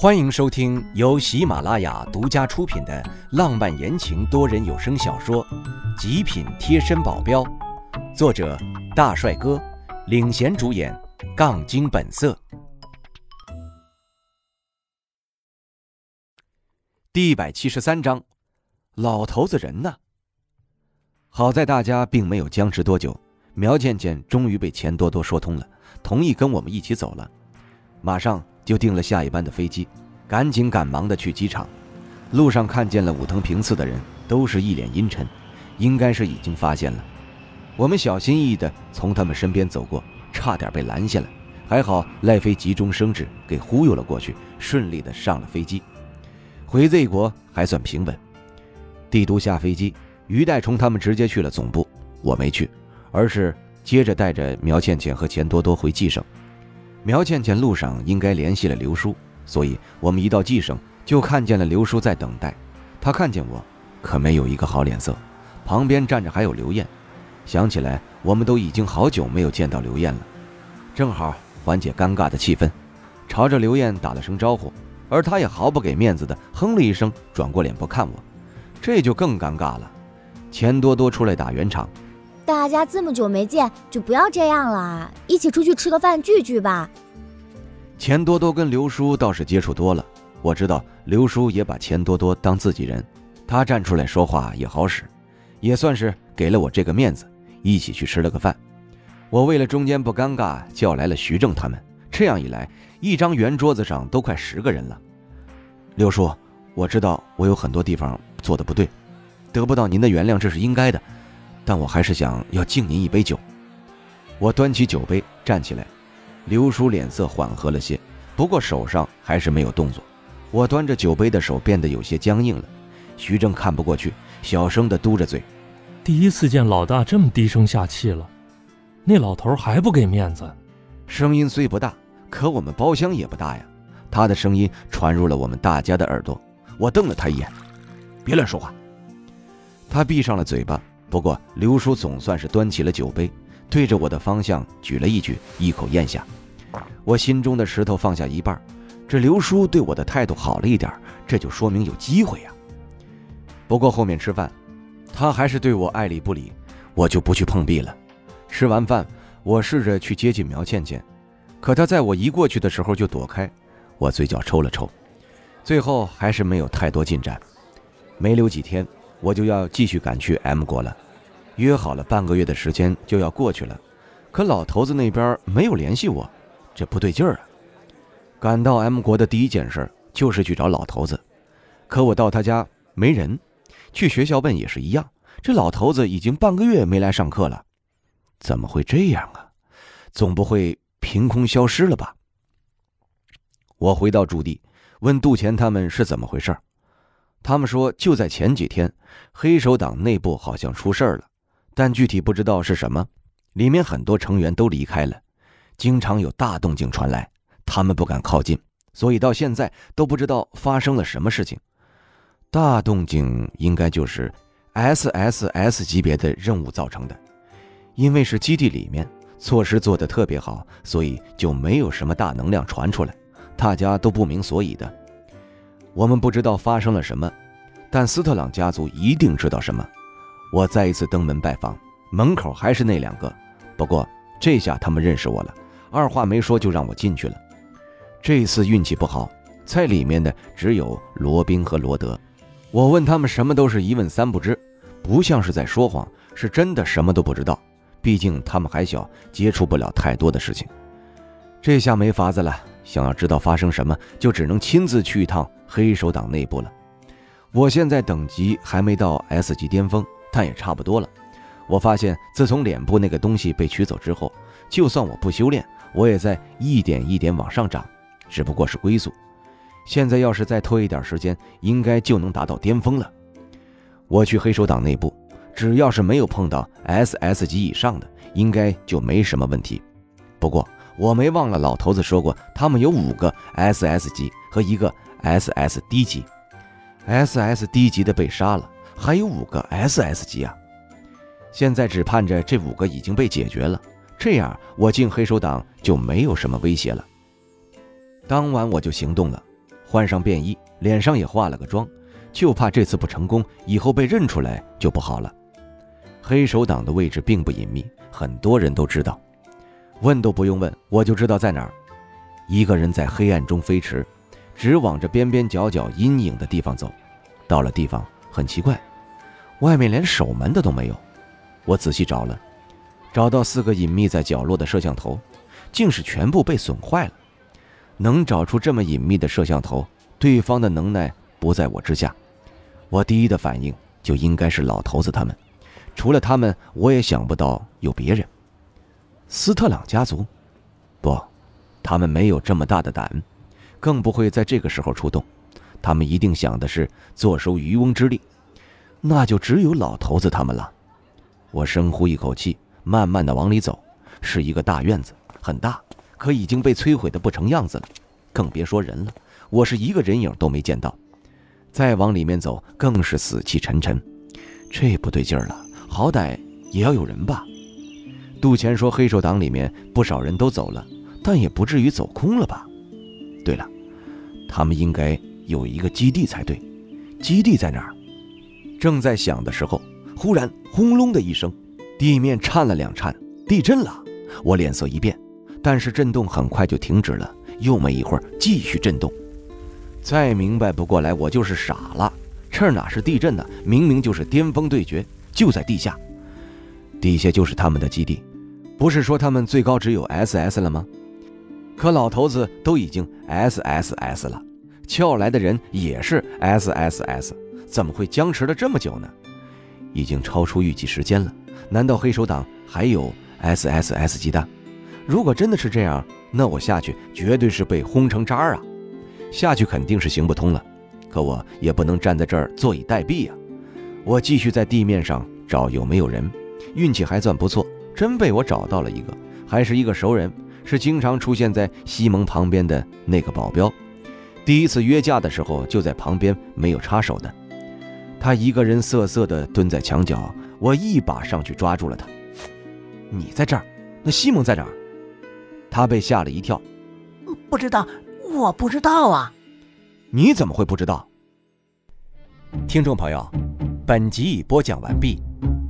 欢迎收听由喜马拉雅独家出品的浪漫言情多人有声小说《极品贴身保镖》，作者大帅哥领衔主演，杠精本色。第一百七十三章，老头子人呢？好在大家并没有僵持多久，苗倩倩终于被钱多多说通了，同意跟我们一起走了，马上。就订了下一班的飞机，赶紧赶忙的去机场。路上看见了武藤平次的人，都是一脸阴沉，应该是已经发现了。我们小心翼翼的从他们身边走过，差点被拦下来，还好赖飞急中生智，给忽悠了过去，顺利的上了飞机。回 Z 国还算平稳。帝都下飞机，于代冲他们直接去了总部，我没去，而是接着带着苗倩倩和钱多多回冀省。苗倩倩路上应该联系了刘叔，所以我们一到冀省就看见了刘叔在等待。他看见我，可没有一个好脸色。旁边站着还有刘艳，想起来我们都已经好久没有见到刘艳了，正好缓解尴尬的气氛，朝着刘艳打了声招呼，而他也毫不给面子的哼了一声，转过脸不看我，这就更尴尬了。钱多多出来打圆场。大家这么久没见，就不要这样了，一起出去吃个饭聚聚吧。钱多多跟刘叔倒是接触多了，我知道刘叔也把钱多多当自己人，他站出来说话也好使，也算是给了我这个面子，一起去吃了个饭。我为了中间不尴尬，叫来了徐正他们，这样一来，一张圆桌子上都快十个人了。刘叔，我知道我有很多地方做的不对，得不到您的原谅，这是应该的。但我还是想要敬您一杯酒。我端起酒杯站起来，刘叔脸色缓和了些，不过手上还是没有动作。我端着酒杯的手变得有些僵硬了。徐正看不过去，小声的嘟着嘴：“第一次见老大这么低声下气了，那老头还不给面子。”声音虽不大，可我们包厢也不大呀。他的声音传入了我们大家的耳朵。我瞪了他一眼：“别乱说话。”他闭上了嘴巴。不过刘叔总算是端起了酒杯，对着我的方向举了一举，一口咽下。我心中的石头放下一半。这刘叔对我的态度好了一点，这就说明有机会呀。不过后面吃饭，他还是对我爱理不理，我就不去碰壁了。吃完饭，我试着去接近苗倩倩，可她在我一过去的时候就躲开。我嘴角抽了抽，最后还是没有太多进展。没留几天。我就要继续赶去 M 国了，约好了半个月的时间就要过去了，可老头子那边没有联系我，这不对劲儿啊！赶到 M 国的第一件事就是去找老头子，可我到他家没人，去学校问也是一样，这老头子已经半个月没来上课了，怎么会这样啊？总不会凭空消失了吧？我回到驻地，问杜钱他们是怎么回事儿他们说，就在前几天，黑手党内部好像出事儿了，但具体不知道是什么。里面很多成员都离开了，经常有大动静传来，他们不敢靠近，所以到现在都不知道发生了什么事情。大动静应该就是 SSS 级别的任务造成的，因为是基地里面，措施做得特别好，所以就没有什么大能量传出来，大家都不明所以的。我们不知道发生了什么，但斯特朗家族一定知道什么。我再一次登门拜访，门口还是那两个，不过这下他们认识我了，二话没说就让我进去了。这次运气不好，在里面的只有罗宾和罗德。我问他们什么都是一问三不知，不像是在说谎，是真的什么都不知道。毕竟他们还小，接触不了太多的事情。这下没法子了。想要知道发生什么，就只能亲自去一趟黑手党内部了。我现在等级还没到 S 级巅峰，但也差不多了。我发现，自从脸部那个东西被取走之后，就算我不修炼，我也在一点一点往上涨，只不过是龟速。现在要是再拖一点时间，应该就能达到巅峰了。我去黑手党内部，只要是没有碰到 SS 级以上的，应该就没什么问题。不过，我没忘了，老头子说过，他们有五个 SS 级和一个 SS 低级，SS 低级的被杀了，还有五个 SS 级啊！现在只盼着这五个已经被解决了，这样我进黑手党就没有什么威胁了。当晚我就行动了，换上便衣，脸上也化了个妆，就怕这次不成功，以后被认出来就不好了。黑手党的位置并不隐秘，很多人都知道，问都不用问，我就知道在哪儿。一个人在黑暗中飞驰，只往着边边角角阴影的地方走。到了地方，很奇怪，外面连守门的都没有。我仔细找了，找到四个隐秘在角落的摄像头，竟是全部被损坏了。能找出这么隐秘的摄像头，对方的能耐不在我之下。我第一的反应就应该是老头子他们，除了他们，我也想不到有别人。斯特朗家族，不，他们没有这么大的胆，更不会在这个时候出动。他们一定想的是坐收渔翁之利，那就只有老头子他们了。我深呼一口气，慢慢的往里走，是一个大院子，很大，可已经被摧毁的不成样子了，更别说人了，我是一个人影都没见到。再往里面走，更是死气沉沉，这不对劲儿了，好歹也要有人吧？杜钱说黑手党里面不少人都走了，但也不至于走空了吧？对了，他们应该。有一个基地才对，基地在哪儿？正在想的时候，忽然轰隆的一声，地面颤了两颤，地震了。我脸色一变，但是震动很快就停止了，又没一会儿继续震动。再明白不过来，我就是傻了。这哪是地震呢？明明就是巅峰对决，就在地下，底下就是他们的基地。不是说他们最高只有 SS 了吗？可老头子都已经 SSS 了。叫来的人也是 SSS，怎么会僵持了这么久呢？已经超出预计时间了。难道黑手党还有 SSS 级的？如果真的是这样，那我下去绝对是被轰成渣儿啊！下去肯定是行不通了。可我也不能站在这儿坐以待毙呀！我继续在地面上找有没有人，运气还算不错，真被我找到了一个，还是一个熟人，是经常出现在西蒙旁边的那个保镖。第一次约架的时候，就在旁边没有插手的。他一个人瑟瑟地蹲在墙角，我一把上去抓住了他。你在这儿？那西蒙在哪儿？他被吓了一跳。不知道，我不知道啊。你怎么会不知道？听众朋友，本集已播讲完毕，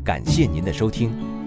感谢您的收听。